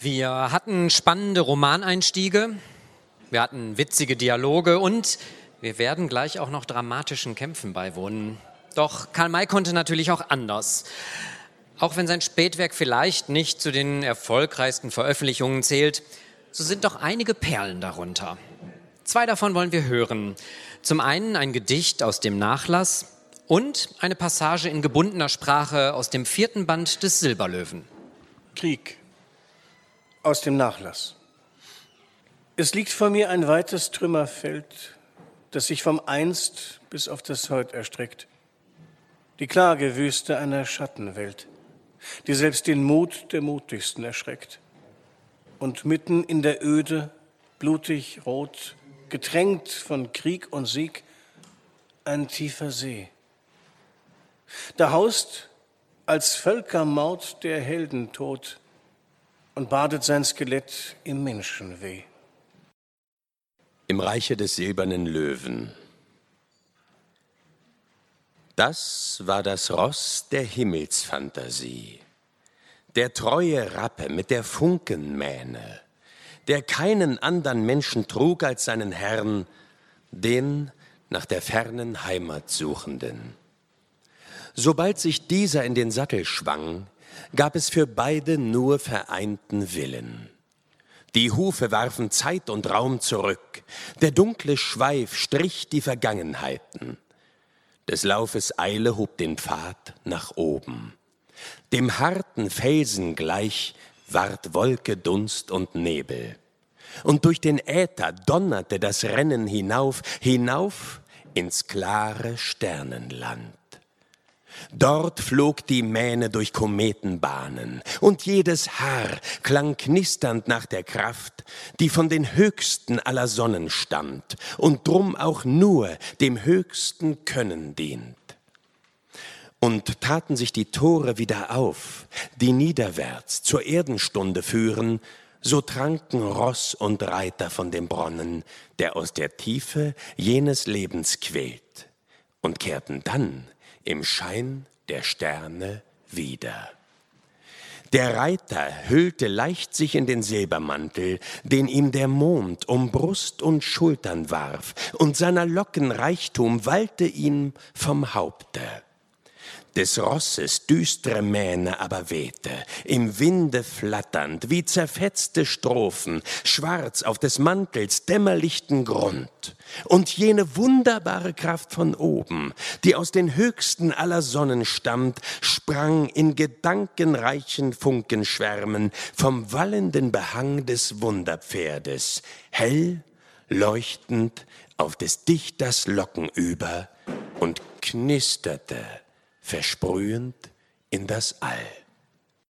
Wir hatten spannende Romaneinstiege, wir hatten witzige Dialoge und wir werden gleich auch noch dramatischen Kämpfen beiwohnen. Doch Karl May konnte natürlich auch anders. Auch wenn sein Spätwerk vielleicht nicht zu den erfolgreichsten Veröffentlichungen zählt, so sind doch einige Perlen darunter. Zwei davon wollen wir hören. Zum einen ein Gedicht aus dem Nachlass und eine Passage in gebundener Sprache aus dem vierten Band des Silberlöwen. Krieg aus dem Nachlass. Es liegt vor mir ein weites Trümmerfeld, das sich vom Einst bis auf das Heut erstreckt. Die Klagewüste einer Schattenwelt, die selbst den Mut der Mutigsten erschreckt. Und mitten in der Öde, blutig rot, getränkt von Krieg und Sieg, ein tiefer See. Da haust als Völkermaut der Heldentod und badet sein Skelett im Menschenweh. Im Reiche des silbernen Löwen. Das war das Ross der Himmelsfantasie, der treue Rappe mit der Funkenmähne, der keinen andern Menschen trug als seinen Herrn, den nach der fernen Heimat suchenden. Sobald sich dieser in den Sattel schwang, gab es für beide nur vereinten Willen. Die Hufe warfen Zeit und Raum zurück, der dunkle Schweif strich die Vergangenheiten. Des Laufes Eile hob den Pfad nach oben. Dem harten Felsen gleich ward Wolke, Dunst und Nebel. Und durch den Äther donnerte das Rennen hinauf, hinauf ins klare Sternenland. Dort flog die Mähne durch Kometenbahnen, und jedes Haar klang knisternd nach der Kraft, die von den höchsten aller Sonnen stammt und drum auch nur dem höchsten Können dient. Und taten sich die Tore wieder auf, die niederwärts zur Erdenstunde führen, so tranken Ross und Reiter von dem Bronnen, der aus der Tiefe jenes Lebens quält, und kehrten dann im Schein der Sterne wieder. Der Reiter hüllte leicht sich in den Silbermantel, den ihm der Mond um Brust und Schultern warf, und seiner Locken Reichtum wallte ihm vom Haupte des Rosses düstre Mähne aber wehte, im Winde flatternd, wie zerfetzte Strophen, schwarz auf des Mantels dämmerlichten Grund. Und jene wunderbare Kraft von oben, die aus den höchsten aller Sonnen stammt, sprang in gedankenreichen Funkenschwärmen vom wallenden Behang des Wunderpferdes, hell, leuchtend auf des Dichters Locken über und knisterte versprühend in das All.